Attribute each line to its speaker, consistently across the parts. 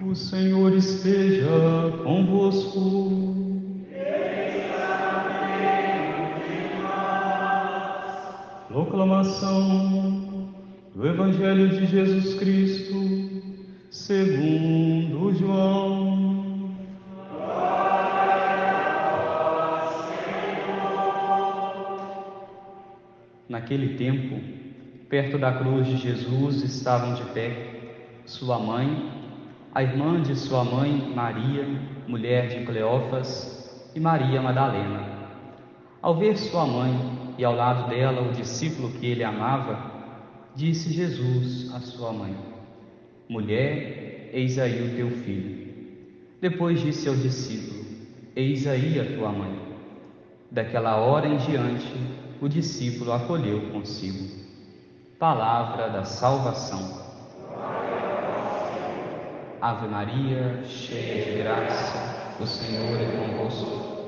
Speaker 1: O Senhor esteja convosco. Proclamação do Evangelho de Jesus Cristo, segundo João. Naquele tempo, perto da cruz de Jesus estavam de pé sua mãe, a irmã de sua mãe, Maria, mulher de Cleófas, e Maria Madalena. Ao ver sua mãe e ao lado dela o discípulo que ele amava, disse Jesus à sua mãe: Mulher, eis aí o teu filho. Depois disse ao discípulo: Eis aí a tua mãe. Daquela hora em diante, o discípulo acolheu consigo. Palavra da salvação. Ave Maria, cheia de graça, o Senhor é convosco.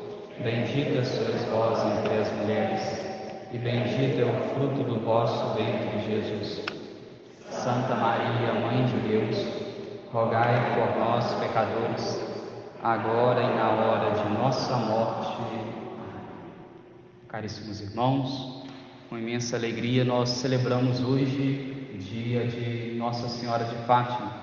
Speaker 1: Bendita sois vós entre as mulheres e bendito é o fruto do vosso ventre, Jesus. Santa Maria, Mãe de Deus, rogai por nós, pecadores, agora e na hora de nossa morte. Caríssimos irmãos, com imensa alegria nós celebramos hoje o dia de Nossa Senhora de Fátima,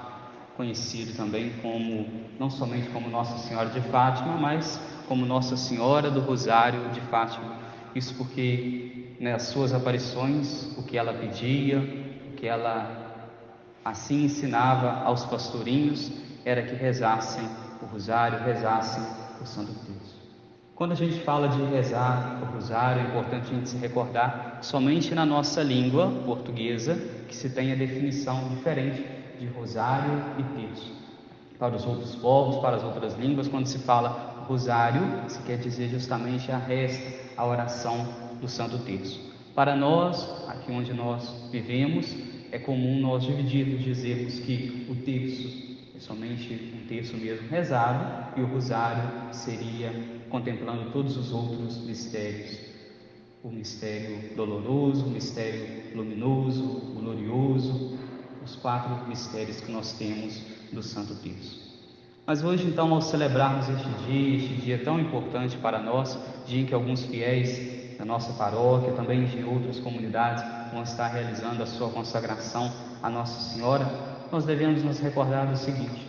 Speaker 1: conhecido também como, não somente como Nossa Senhora de Fátima, mas como Nossa Senhora do Rosário de Fátima isso porque nas suas aparições, o que ela pedia, o que ela assim ensinava aos pastorinhos, era que rezassem o rosário, rezassem o Santo Terço. Quando a gente fala de rezar o rosário, é importante a gente se recordar somente na nossa língua portuguesa que se tem a definição diferente de rosário e terço. Para os outros povos, para as outras línguas, quando se fala rosário, se quer dizer justamente a resta, a oração do Santo Terço. Para nós, aqui onde nós vivemos, é comum nós dividirmos, dizermos que o terço é somente um terço mesmo rezado e o rosário seria contemplando todos os outros mistérios. O mistério doloroso, o mistério luminoso, glorioso, os quatro mistérios que nós temos do Santo Terço. Mas hoje, então, ao celebrarmos este dia, este dia tão importante para nós, dia em que alguns fiéis da nossa paróquia, também de outras comunidades, vão estar realizando a sua consagração à Nossa Senhora, nós devemos nos recordar do seguinte: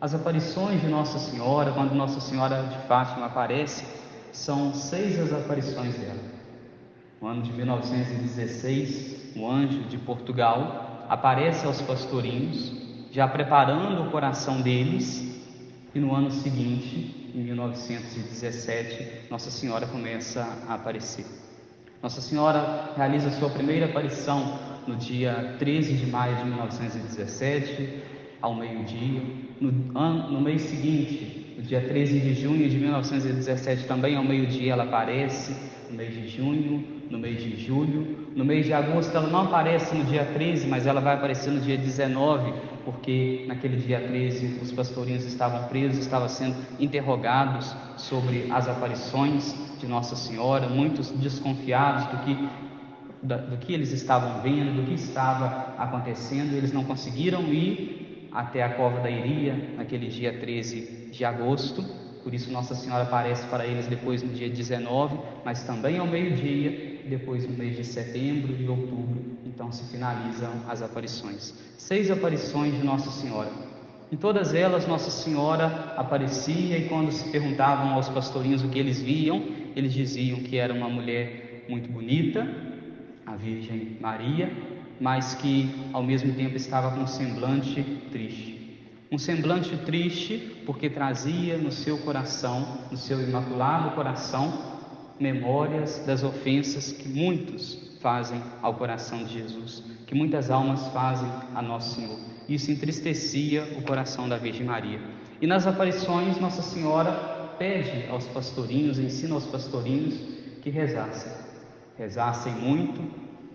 Speaker 1: as aparições de Nossa Senhora, quando Nossa Senhora de Fátima aparece, são seis as aparições dela. No ano de 1916, um anjo de Portugal aparece aos pastorinhos, já preparando o coração deles e no ano seguinte, em 1917, Nossa Senhora começa a aparecer. Nossa Senhora realiza sua primeira aparição no dia 13 de maio de 1917, ao meio-dia. No, no mês seguinte, no dia 13 de junho de 1917, também ao meio-dia, ela aparece. No mês de junho, no mês de julho, no mês de agosto, ela não aparece no dia 13, mas ela vai aparecer no dia 19, porque naquele dia 13 os pastorinhos estavam presos, estavam sendo interrogados sobre as aparições de Nossa Senhora, muitos desconfiados do que, do que eles estavam vendo, do que estava acontecendo, eles não conseguiram ir até a cova da Iria naquele dia 13 de agosto, por isso Nossa Senhora aparece para eles depois no dia 19, mas também ao meio-dia, depois no mês de setembro e outubro, então se finalizam as aparições. Seis aparições de Nossa Senhora. Em todas elas, Nossa Senhora aparecia e quando se perguntavam aos pastorinhos o que eles viam, eles diziam que era uma mulher muito bonita, a Virgem Maria, mas que ao mesmo tempo estava com um semblante triste. Um semblante triste porque trazia no seu coração, no seu imaculado coração, memórias das ofensas que muitos fazem ao coração de Jesus, que muitas almas fazem a Nosso Senhor. Isso entristecia o coração da Virgem Maria. E nas aparições, Nossa Senhora pede aos pastorinhos, ensina aos pastorinhos que rezassem. Rezassem muito,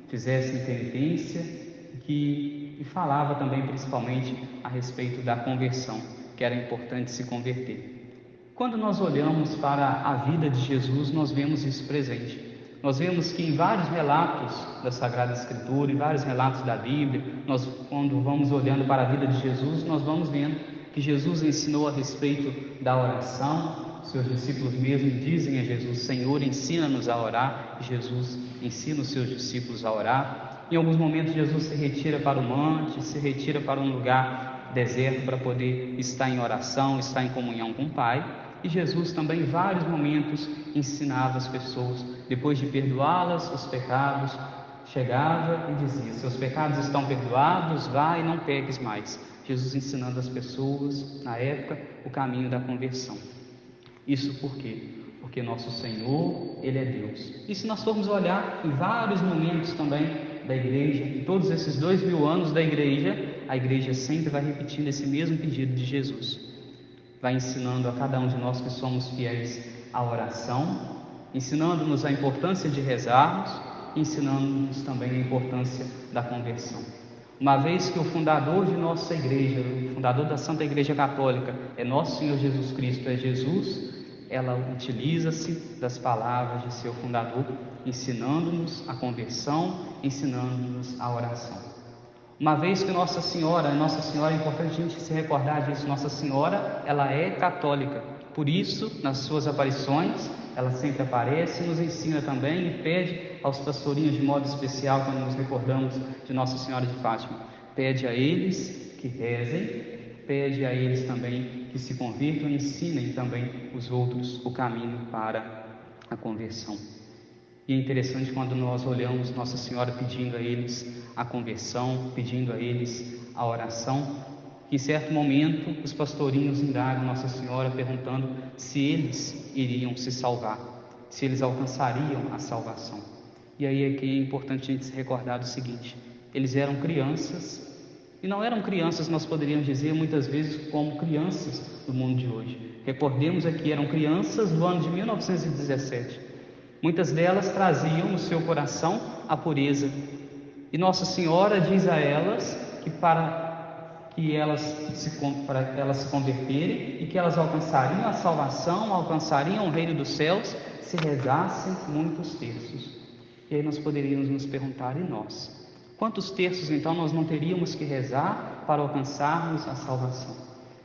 Speaker 1: fizessem penitência que, e falava também principalmente a respeito da conversão, que era importante se converter. Quando nós olhamos para a vida de Jesus, nós vemos isso presente. Nós vemos que em vários relatos da Sagrada Escritura, em vários relatos da Bíblia, nós, quando vamos olhando para a vida de Jesus, nós vamos vendo que Jesus ensinou a respeito da oração. Seus discípulos mesmo dizem a Jesus: Senhor, ensina-nos a orar. Jesus ensina os seus discípulos a orar. Em alguns momentos, Jesus se retira para o monte, se retira para um lugar deserto para poder estar em oração, estar em comunhão com o Pai. E Jesus também, em vários momentos, ensinava as pessoas, depois de perdoá-las os pecados, chegava e dizia: Seus pecados estão perdoados, vai e não peques mais. Jesus ensinando as pessoas, na época, o caminho da conversão. Isso por quê? Porque nosso Senhor, Ele é Deus. E se nós formos olhar em vários momentos também da igreja, em todos esses dois mil anos da igreja, a igreja sempre vai repetindo esse mesmo pedido de Jesus. Vai ensinando a cada um de nós que somos fiéis à oração, ensinando-nos a importância de rezarmos, ensinando-nos também a importância da conversão. Uma vez que o fundador de nossa igreja, o fundador da Santa Igreja Católica, é nosso Senhor Jesus Cristo, é Jesus, ela utiliza-se das palavras de seu fundador, ensinando-nos a conversão, ensinando-nos a oração. Uma vez que Nossa Senhora, Nossa Senhora, é importante a gente se recordar disso, Nossa Senhora, ela é católica. Por isso, nas suas aparições, ela sempre aparece nos ensina também e pede aos pastorinhos de modo especial, quando nos recordamos de Nossa Senhora de Fátima, pede a eles que rezem pede a eles também que se convirtam e ensinem também os outros o caminho para a conversão. E é interessante quando nós olhamos Nossa Senhora pedindo a eles a conversão, pedindo a eles a oração, que em certo momento os pastorinhos indagam Nossa Senhora perguntando se eles iriam se salvar, se eles alcançariam a salvação. E aí é que é importante a gente se recordar do seguinte: eles eram crianças e não eram crianças, nós poderíamos dizer muitas vezes, como crianças do mundo de hoje. Recordemos aqui, eram crianças do ano de 1917. Muitas delas traziam no seu coração a pureza. E Nossa Senhora diz a elas que para que elas se, para elas se converterem e que elas alcançariam a salvação, alcançariam o reino dos céus, se rezassem muitos terços. E aí nós poderíamos nos perguntar, e nós? Quantos terços então nós não teríamos que rezar para alcançarmos a salvação?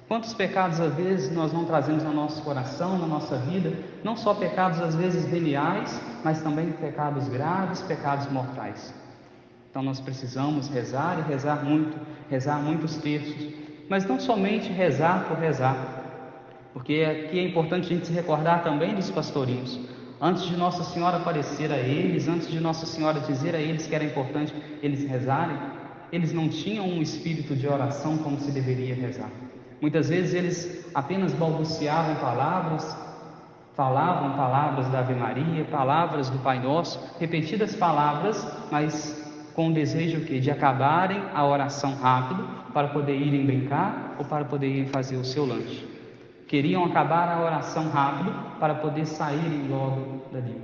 Speaker 1: Quantos pecados às vezes nós não trazemos no nosso coração, na nossa vida, não só pecados às vezes veniais, mas também pecados graves, pecados mortais. Então nós precisamos rezar e rezar muito, rezar muitos terços, mas não somente rezar por rezar, porque aqui é importante a gente se recordar também dos pastorinhos. Antes de Nossa Senhora aparecer a eles, antes de Nossa Senhora dizer a eles que era importante eles rezarem, eles não tinham um espírito de oração como se deveria rezar. Muitas vezes eles apenas balbuciavam palavras, falavam palavras da Ave Maria, palavras do Pai Nosso, repetidas palavras, mas com o desejo que de acabarem a oração rápido para poder irem brincar ou para poder irem fazer o seu lanche. Queriam acabar a oração rápido para poder saírem logo dali.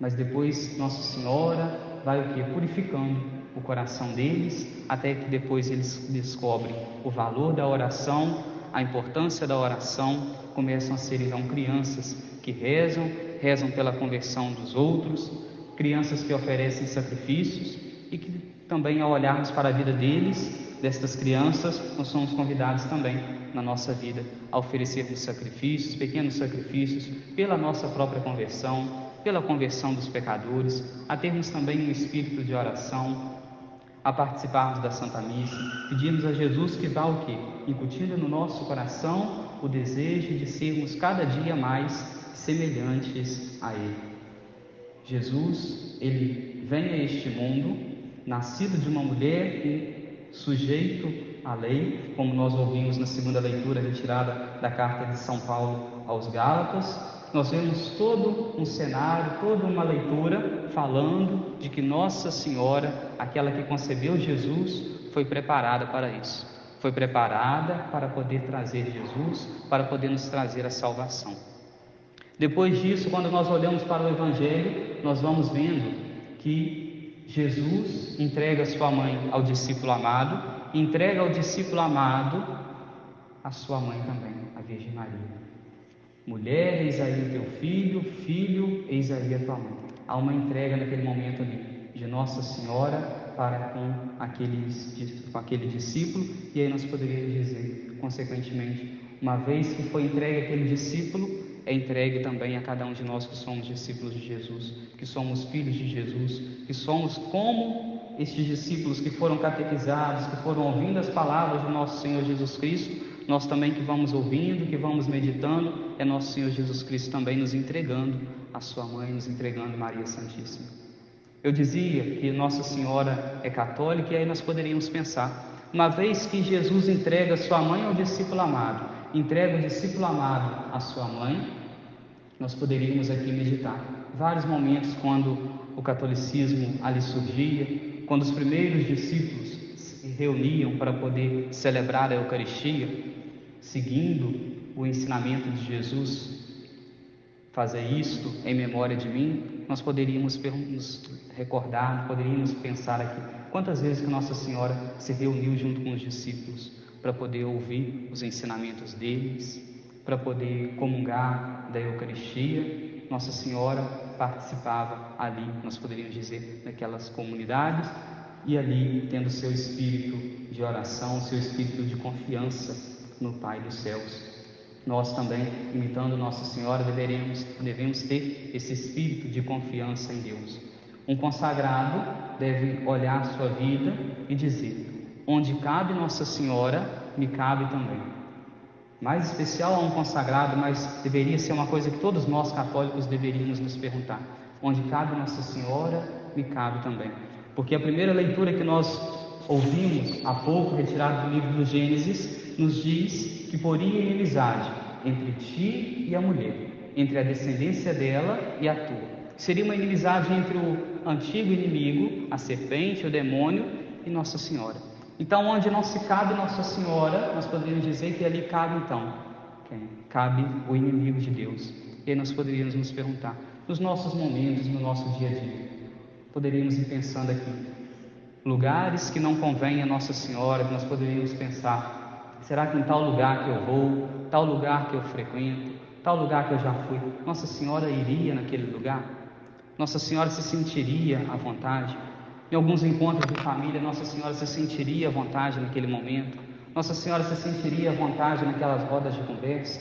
Speaker 1: Mas depois Nossa Senhora vai o que? Purificando o coração deles, até que depois eles descobrem o valor da oração, a importância da oração, começam a ser então crianças que rezam, rezam pela conversão dos outros, crianças que oferecem sacrifícios e que também ao olharmos para a vida deles, destas crianças, nós somos convidados também na nossa vida a oferecermos sacrifícios, pequenos sacrifícios, pela nossa própria conversão, pela conversão dos pecadores, a termos também um espírito de oração, a participarmos da Santa Missa, pedimos a Jesus que vá o quê? Incutindo no nosso coração o desejo de sermos cada dia mais semelhantes a Ele. Jesus, Ele vem a este mundo, nascido de uma mulher e sujeito a lei, como nós ouvimos na segunda leitura retirada da carta de São Paulo aos Gálatas. Nós vemos todo um cenário, toda uma leitura falando de que Nossa Senhora, aquela que concebeu Jesus, foi preparada para isso. Foi preparada para poder trazer Jesus, para poder nos trazer a salvação. Depois disso, quando nós olhamos para o Evangelho, nós vamos vendo que Jesus entrega sua mãe ao discípulo amado entrega ao discípulo amado a sua mãe também, a Virgem Maria. Mulher, eis aí o teu filho, filho, eis aí a tua mãe. Há uma entrega naquele momento ali de Nossa Senhora para com, aqueles, com aquele discípulo, e aí nós poderíamos dizer, consequentemente, uma vez que foi entregue aquele discípulo, é entregue também a cada um de nós que somos discípulos de Jesus, que somos filhos de Jesus, que somos como estes discípulos que foram catequizados, que foram ouvindo as palavras do nosso Senhor Jesus Cristo, nós também que vamos ouvindo, que vamos meditando, é nosso Senhor Jesus Cristo também nos entregando a sua mãe, nos entregando Maria Santíssima. Eu dizia que Nossa Senhora é católica e aí nós poderíamos pensar, uma vez que Jesus entrega sua mãe ao discípulo amado, entrega o discípulo amado à sua mãe, nós poderíamos aqui meditar vários momentos quando o catolicismo ali surgia, quando os primeiros discípulos se reuniam para poder celebrar a Eucaristia, seguindo o ensinamento de Jesus, fazer isto em memória de mim, nós poderíamos nos recordar, poderíamos pensar aqui quantas vezes que Nossa Senhora se reuniu junto com os discípulos para poder ouvir os ensinamentos deles, para poder comungar da Eucaristia. Nossa Senhora participava ali, nós poderíamos dizer, naquelas comunidades e ali tendo seu espírito de oração, seu espírito de confiança no Pai dos céus. Nós também, imitando Nossa Senhora, deveremos, devemos ter esse espírito de confiança em Deus. Um consagrado deve olhar sua vida e dizer: Onde cabe Nossa Senhora, me cabe também. Mais especial a um consagrado, mas deveria ser uma coisa que todos nós católicos deveríamos nos perguntar: onde cabe Nossa Senhora, me cabe também. Porque a primeira leitura que nós ouvimos há pouco, retirada do livro do Gênesis, nos diz que poria inimizade entre ti e a mulher, entre a descendência dela e a tua. Seria uma inimizade entre o antigo inimigo, a serpente, o demônio, e Nossa Senhora. Então, onde não se cabe Nossa Senhora, nós poderíamos dizer que ali cabe então quem? Cabe o inimigo de Deus. E aí nós poderíamos nos perguntar, nos nossos momentos, no nosso dia a dia, poderíamos ir pensando aqui, lugares que não convêm a Nossa Senhora, nós poderíamos pensar, será que em tal lugar que eu vou, tal lugar que eu frequento, tal lugar que eu já fui, Nossa Senhora iria naquele lugar? Nossa Senhora se sentiria à vontade? Em alguns encontros de família, Nossa Senhora se sentiria à vontade naquele momento. Nossa Senhora se sentiria à vontade naquelas rodas de conversa.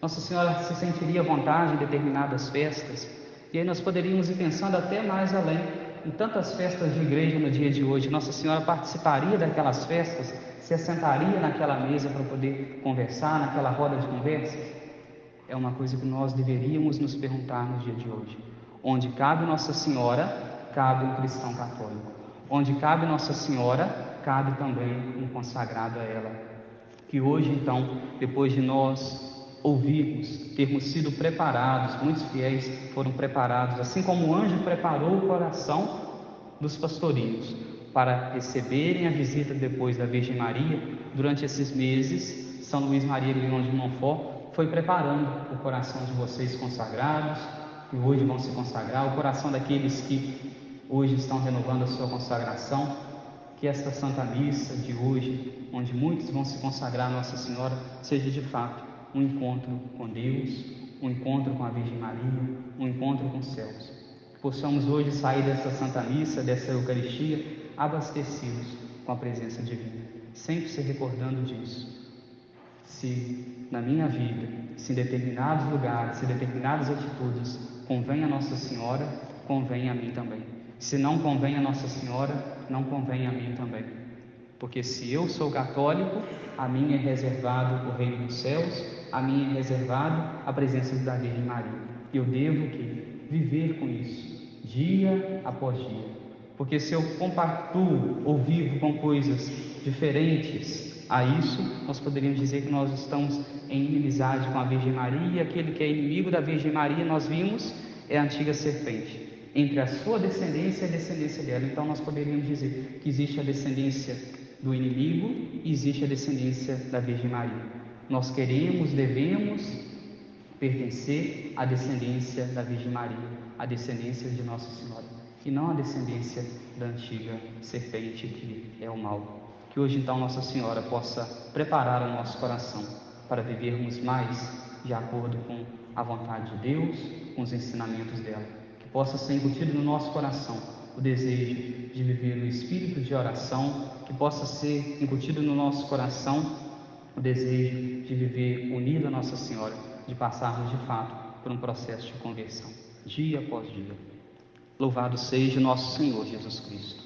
Speaker 1: Nossa Senhora se sentiria à vontade em determinadas festas. E aí nós poderíamos ir pensando até mais além. Em tantas festas de igreja no dia de hoje, Nossa Senhora participaria daquelas festas, se assentaria naquela mesa para poder conversar, naquela roda de conversa? É uma coisa que nós deveríamos nos perguntar no dia de hoje. Onde cabe Nossa Senhora, cabe um cristão católico. Onde cabe Nossa Senhora, cabe também um consagrado a ela. Que hoje, então, depois de nós ouvirmos, termos sido preparados, muitos fiéis foram preparados, assim como o anjo preparou o coração dos pastorinhos para receberem a visita depois da Virgem Maria, durante esses meses, São Luís Maria Leão de Montfort foi preparando o coração de vocês consagrados, que hoje vão se consagrar, o coração daqueles que hoje estão renovando a sua consagração, que esta Santa Missa de hoje, onde muitos vão se consagrar a Nossa Senhora, seja de fato um encontro com Deus, um encontro com a Virgem Maria, um encontro com os céus. Que possamos hoje sair dessa Santa Missa, dessa Eucaristia, abastecidos com a presença divina, sempre se recordando disso. Se na minha vida, se em determinados lugares, se em determinadas atitudes convém a Nossa Senhora, convém a mim também. Se não convém a Nossa Senhora, não convém a mim também. Porque se eu sou católico, a mim é reservado o reino dos céus, a mim é reservado a presença da Virgem Maria. Eu devo que viver com isso, dia após dia. Porque se eu compactuo ou vivo com coisas diferentes a isso, nós poderíamos dizer que nós estamos em inimizade com a Virgem Maria, e aquele que é inimigo da Virgem Maria, nós vimos, é a antiga serpente entre a sua descendência e a descendência dela. Então nós poderíamos dizer que existe a descendência do inimigo e existe a descendência da Virgem Maria. Nós queremos, devemos pertencer à descendência da Virgem Maria, à descendência de Nossa Senhora, e não à descendência da antiga serpente que é o mal. Que hoje então Nossa Senhora possa preparar o nosso coração para vivermos mais de acordo com a vontade de Deus, com os ensinamentos dela possa ser embutido no nosso coração o desejo de viver no espírito de oração, que possa ser incutido no nosso coração o desejo de viver unido a Nossa Senhora, de passarmos de fato por um processo de conversão, dia após dia. Louvado seja nosso Senhor Jesus Cristo.